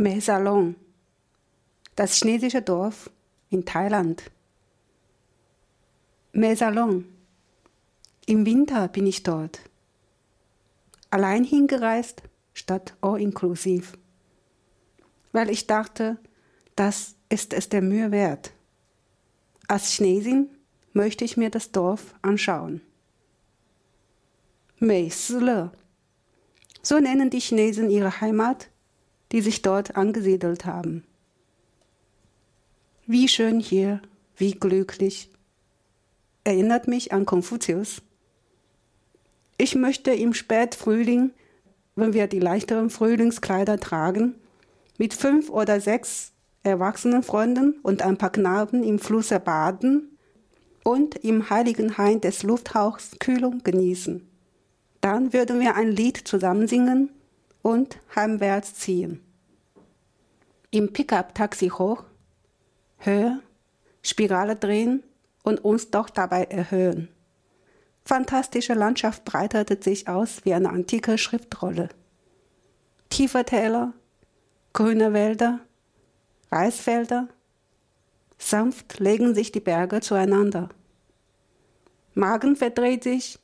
Mesalong, das chinesische Dorf in Thailand. Mesalong, im Winter bin ich dort. Allein hingereist statt all-inklusiv. Weil ich dachte, das ist es der Mühe wert. Als Chinesin möchte ich mir das Dorf anschauen. Mei Le. So nennen die Chinesen ihre Heimat, die sich dort angesiedelt haben. Wie schön hier, wie glücklich. Erinnert mich an Konfuzius. Ich möchte im Spätfrühling, wenn wir die leichteren Frühlingskleider tragen, mit fünf oder sechs erwachsenen Freunden und ein paar Knaben im Flusse baden und im heiligen Hain des Lufthauchs Kühlung genießen. Dann würden wir ein Lied zusammen singen und heimwärts ziehen. Im Pickup-Taxi hoch, höher, Spirale drehen und uns doch dabei erhöhen. Fantastische Landschaft breitete sich aus wie eine antike Schriftrolle. Tiefe Täler, grüne Wälder, Reisfelder, sanft legen sich die Berge zueinander. Magen verdreht sich,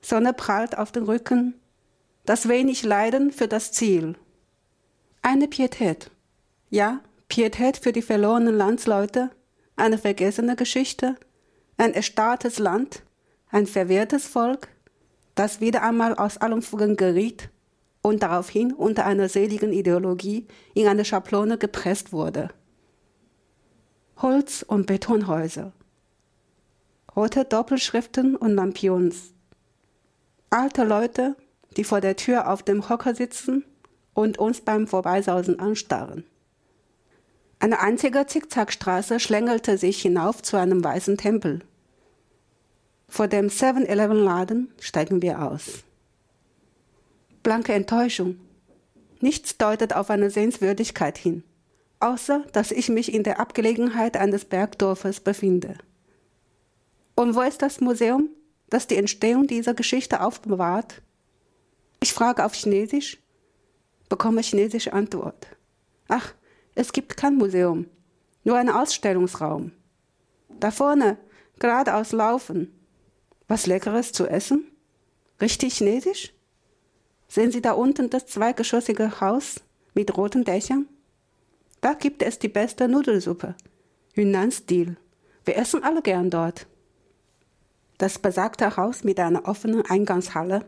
Sonne prallt auf den Rücken, das wenig Leiden für das Ziel. Eine Pietät. Ja, Pietät für die verlorenen Landsleute, eine vergessene Geschichte, ein erstarrtes Land, ein verwehrtes Volk, das wieder einmal aus allen Fugen geriet und daraufhin unter einer seligen Ideologie in eine Schablone gepresst wurde. Holz- und Betonhäuser, rote Doppelschriften und Lampions, alte Leute, die vor der Tür auf dem Hocker sitzen und uns beim Vorbeisausen anstarren. Eine einzige Zickzackstraße schlängelte sich hinauf zu einem weißen Tempel. Vor dem 7-Eleven-Laden steigen wir aus. Blanke Enttäuschung. Nichts deutet auf eine Sehenswürdigkeit hin, außer dass ich mich in der Abgelegenheit eines Bergdorfes befinde. Und wo ist das Museum, das die Entstehung dieser Geschichte aufbewahrt? Ich frage auf Chinesisch, bekomme chinesische Antwort. Ach, es gibt kein Museum, nur einen Ausstellungsraum. Da vorne, geradeaus laufen. Was Leckeres zu essen? Richtig chinesisch? Sehen Sie da unten das zweigeschossige Haus mit roten Dächern? Da gibt es die beste Nudelsuppe. Yunnan-Stil. Wir essen alle gern dort. Das besagte Haus mit einer offenen Eingangshalle.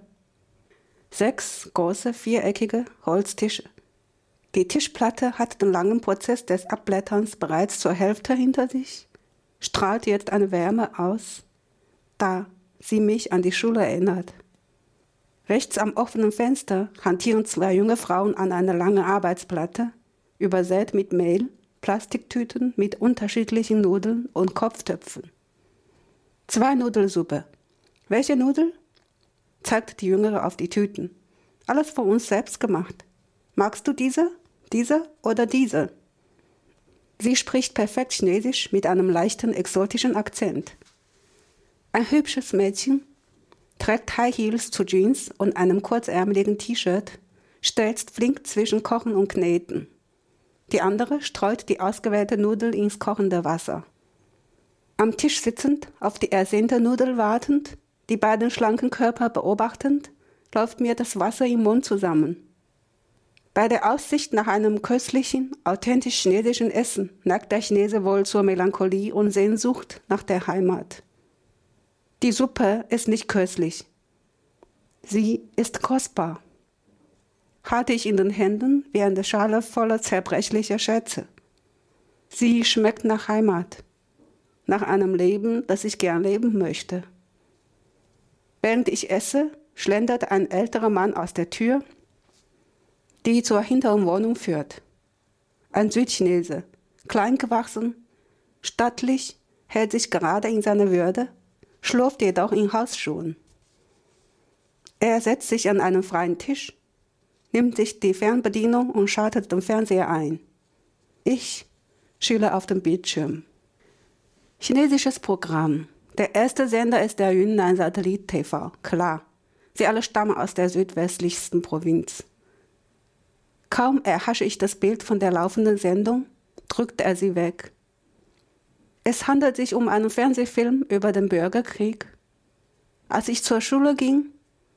Sechs große viereckige Holztische die Tischplatte hat den langen Prozess des Abblätterns bereits zur Hälfte hinter sich, strahlt jetzt eine Wärme aus, da sie mich an die Schule erinnert. Rechts am offenen Fenster hantieren zwei junge Frauen an einer langen Arbeitsplatte, übersät mit Mehl, Plastiktüten mit unterschiedlichen Nudeln und Kopftöpfen. Zwei Nudelsuppe. Welche Nudel? Zeigt die Jüngere auf die Tüten. Alles von uns selbst gemacht. Magst du diese? Diese oder diese? Sie spricht perfekt Chinesisch mit einem leichten exotischen Akzent. Ein hübsches Mädchen trägt High Heels zu Jeans und einem kurzärmeligen T-Shirt, stelzt flink zwischen Kochen und Kneten. Die andere streut die ausgewählte Nudel ins kochende Wasser. Am Tisch sitzend, auf die ersehnte Nudel wartend, die beiden schlanken Körper beobachtend, läuft mir das Wasser im Mund zusammen. Bei der Aussicht nach einem köstlichen, authentisch chinesischen Essen neigt der Chinese wohl zur Melancholie und Sehnsucht nach der Heimat. Die Suppe ist nicht köstlich. Sie ist kostbar. Halte ich in den Händen wie eine Schale voller zerbrechlicher Schätze. Sie schmeckt nach Heimat, nach einem Leben, das ich gern leben möchte. Während ich esse, schlendert ein älterer Mann aus der Tür die zur hinteren Wohnung führt. Ein Südchinese, klein gewachsen, stattlich, hält sich gerade in seiner Würde, schlurft jedoch in Hausschuhen. Er setzt sich an einen freien Tisch, nimmt sich die Fernbedienung und schaltet den Fernseher ein. Ich schiele auf dem Bildschirm. Chinesisches Programm. Der erste Sender ist der Yunnan Satellit TV. Klar. Sie alle stammen aus der südwestlichsten Provinz. Kaum erhasche ich das Bild von der laufenden Sendung, drückt er sie weg. Es handelt sich um einen Fernsehfilm über den Bürgerkrieg. Als ich zur Schule ging,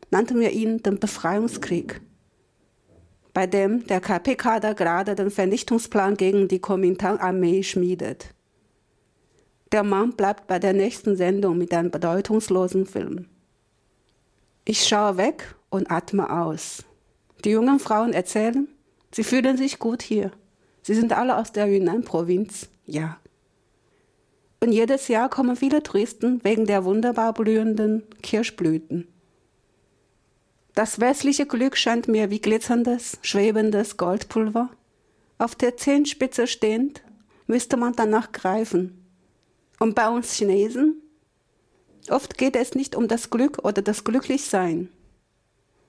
nannten wir ihn den Befreiungskrieg, bei dem der KP-Kader gerade den Vernichtungsplan gegen die Kuomintang-Armee schmiedet. Der Mann bleibt bei der nächsten Sendung mit einem bedeutungslosen Film. Ich schaue weg und atme aus. Die jungen Frauen erzählen, Sie fühlen sich gut hier. Sie sind alle aus der Yunnan-Provinz, ja. Und jedes Jahr kommen viele Touristen wegen der wunderbar blühenden Kirschblüten. Das westliche Glück scheint mir wie glitzerndes, schwebendes Goldpulver. Auf der Zehenspitze stehend müsste man danach greifen. Und bei uns Chinesen? Oft geht es nicht um das Glück oder das Glücklichsein.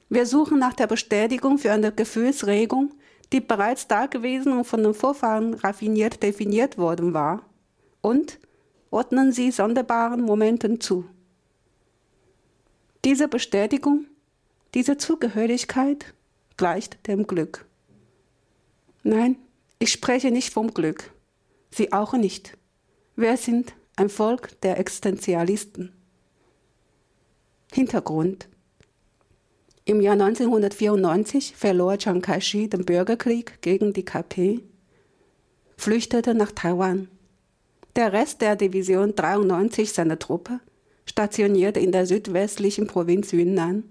Wir suchen nach der Bestätigung für eine Gefühlsregung, die bereits da gewesen und von den Vorfahren raffiniert definiert worden war, und ordnen sie sonderbaren Momenten zu. Diese Bestätigung, diese Zugehörigkeit gleicht dem Glück. Nein, ich spreche nicht vom Glück. Sie auch nicht. Wir sind ein Volk der Existenzialisten. Hintergrund im Jahr 1994 verlor Chiang Kai-shek den Bürgerkrieg gegen die KP, flüchtete nach Taiwan. Der Rest der Division 93 seiner Truppe, stationiert in der südwestlichen Provinz Yunnan,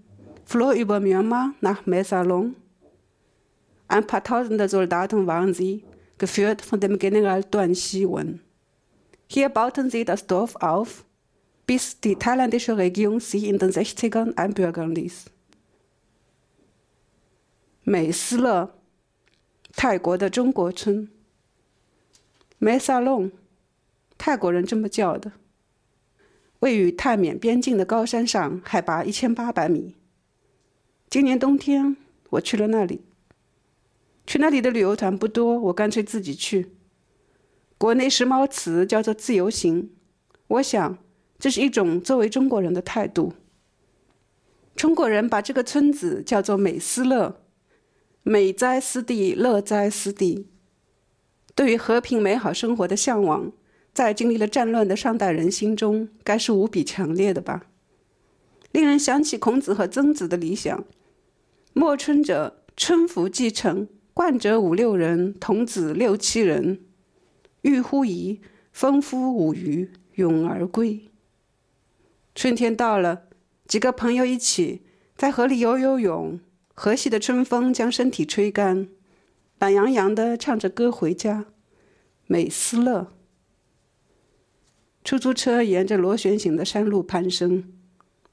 floh über Myanmar nach Mesalong. Ein paar tausende Soldaten waren sie, geführt von dem General Duan Xiwen. Hier bauten sie das Dorf auf, bis die thailändische Regierung sie in den 60ern einbürgern ließ. 美斯乐，泰国的中国村。梅萨隆，泰国人这么叫的。位于泰缅边境的高山上，海拔一千八百米。今年冬天我去了那里。去那里的旅游团不多，我干脆自己去。 国内时髦词叫做自由行，我想这是一种作为中国人的态度。中国人把这个村子叫做美斯乐。美哉斯地，乐哉斯地。对于和平美好生活的向往，在经历了战乱的上代人心中，该是无比强烈的吧？令人想起孔子和曾子的理想：莫春者，春服既成，冠者五六人，童子六七人，欲乎沂，风夫舞鱼，咏而归。春天到了，几个朋友一起在河里游游泳。和煦的春风将身体吹干，懒洋洋的唱着歌回家，美斯乐。出租车沿着螺旋形的山路攀升，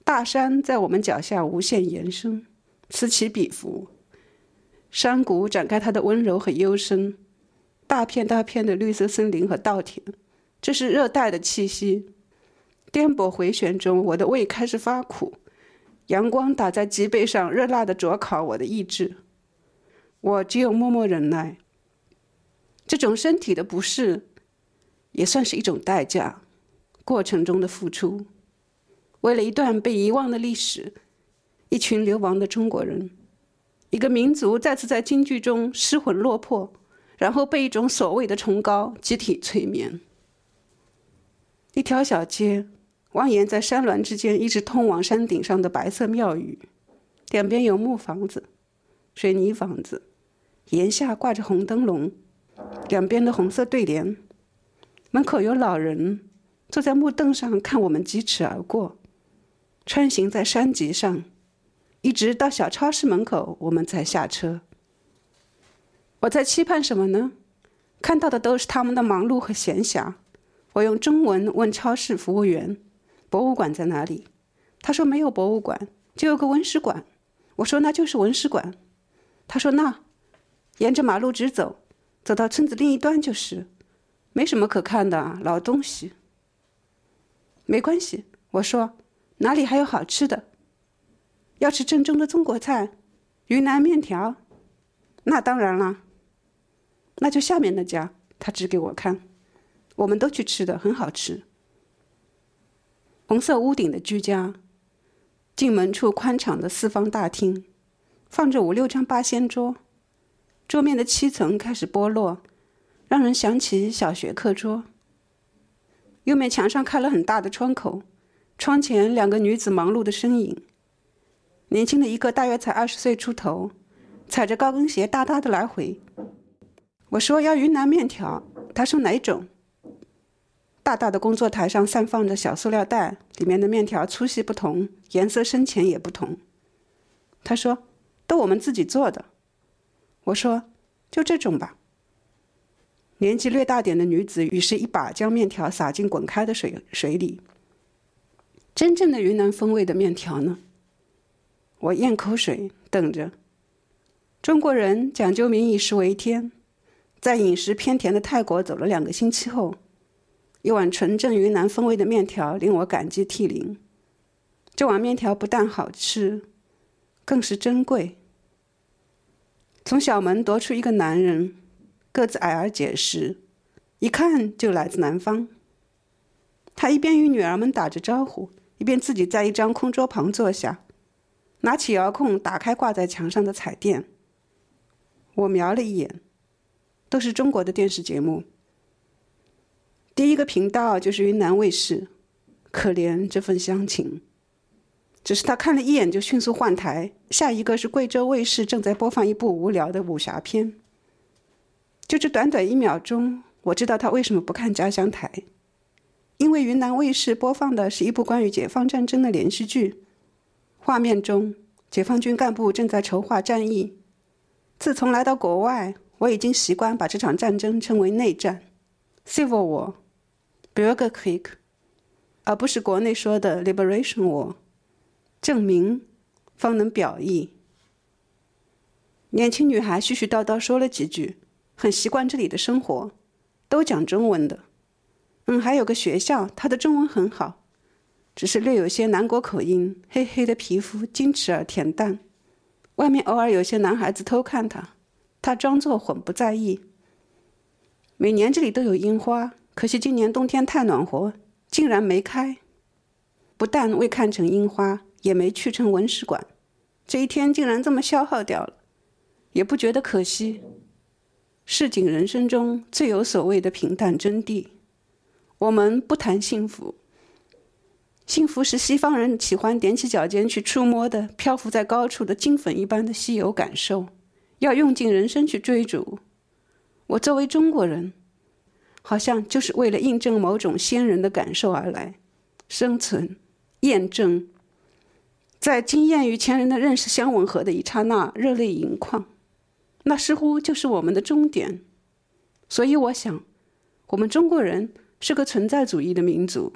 大山在我们脚下无限延伸，此起彼伏。山谷展开它的温柔和幽深，大片大片的绿色森林和稻田，这是热带的气息。颠簸回旋中，我的胃开始发苦。阳光打在脊背上，热辣的灼烤我的意志。我只有默默忍耐。这种身体的不适，也算是一种代价，过程中的付出。为了一段被遗忘的历史，一群流亡的中国人，一个民族再次在京剧中失魂落魄，然后被一种所谓的崇高集体催眠。一条小街。蜿蜒在山峦之间，一直通往山顶上的白色庙宇，两边有木房子、水泥房子，檐下挂着红灯笼，两边的红色对联。门口有老人坐在木凳上看我们疾驰而过，穿行在山脊上，一直到小超市门口，我们才下车。我在期盼什么呢？看到的都是他们的忙碌和闲暇。我用中文问超市服务员。博物馆在哪里？他说没有博物馆，就有个文史馆。我说那就是文史馆。他说那，沿着马路直走，走到村子另一端就是，没什么可看的老东西。没关系，我说哪里还有好吃的？要吃正宗的中国菜，云南面条。那当然啦，那就下面那家。他指给我看，我们都去吃的，很好吃。红色屋顶的居家，进门处宽敞的四方大厅，放着五六张八仙桌，桌面的漆层开始剥落，让人想起小学课桌。右面墙上开了很大的窗口，窗前两个女子忙碌的身影。年轻的一个大约才二十岁出头，踩着高跟鞋哒哒的来回。我说要云南面条，他说哪种？大大的工作台上散放着小塑料袋，里面的面条粗细不同，颜色深浅也不同。他说：“都我们自己做的。”我说：“就这种吧。”年纪略大点的女子于是一把将面条撒进滚开的水水里。真正的云南风味的面条呢？我咽口水，等着。中国人讲究民以食为天，在饮食偏甜的泰国走了两个星期后。一碗纯正云南风味的面条令我感激涕零。这碗面条不但好吃，更是珍贵。从小门踱出一个男人，个子矮而结实，一看就来自南方。他一边与女儿们打着招呼，一边自己在一张空桌旁坐下，拿起遥控打开挂在墙上的彩电。我瞄了一眼，都是中国的电视节目。第一个频道就是云南卫视，可怜这份乡情。只是他看了一眼就迅速换台，下一个是贵州卫视正在播放一部无聊的武侠片。就这短短一秒钟，我知道他为什么不看家乡台，因为云南卫视播放的是一部关于解放战争的连续剧。画面中，解放军干部正在筹划战役。自从来到国外，我已经习惯把这场战争称为内战 （Civil War）。Bürgerkrieg，而不是国内说的 Liberation War，证明方能表意。年轻女孩絮絮叨叨说了几句，很习惯这里的生活，都讲中文的。嗯，还有个学校，她的中文很好，只是略有些南国口音，黑黑的皮肤，矜持而恬淡。外面偶尔有些男孩子偷看她，他装作很不在意。每年这里都有樱花。可惜今年冬天太暖和，竟然没开。不但未看成樱花，也没去成文史馆。这一天竟然这么消耗掉了，也不觉得可惜。市井人生中最有所谓的平淡真谛。我们不谈幸福，幸福是西方人喜欢踮起脚尖去触摸的，漂浮在高处的金粉一般的稀有感受，要用尽人生去追逐。我作为中国人。好像就是为了印证某种先人的感受而来，生存、验证，在经验与前人的认识相吻合的一刹那，热泪盈眶，那似乎就是我们的终点。所以，我想，我们中国人是个存在主义的民族。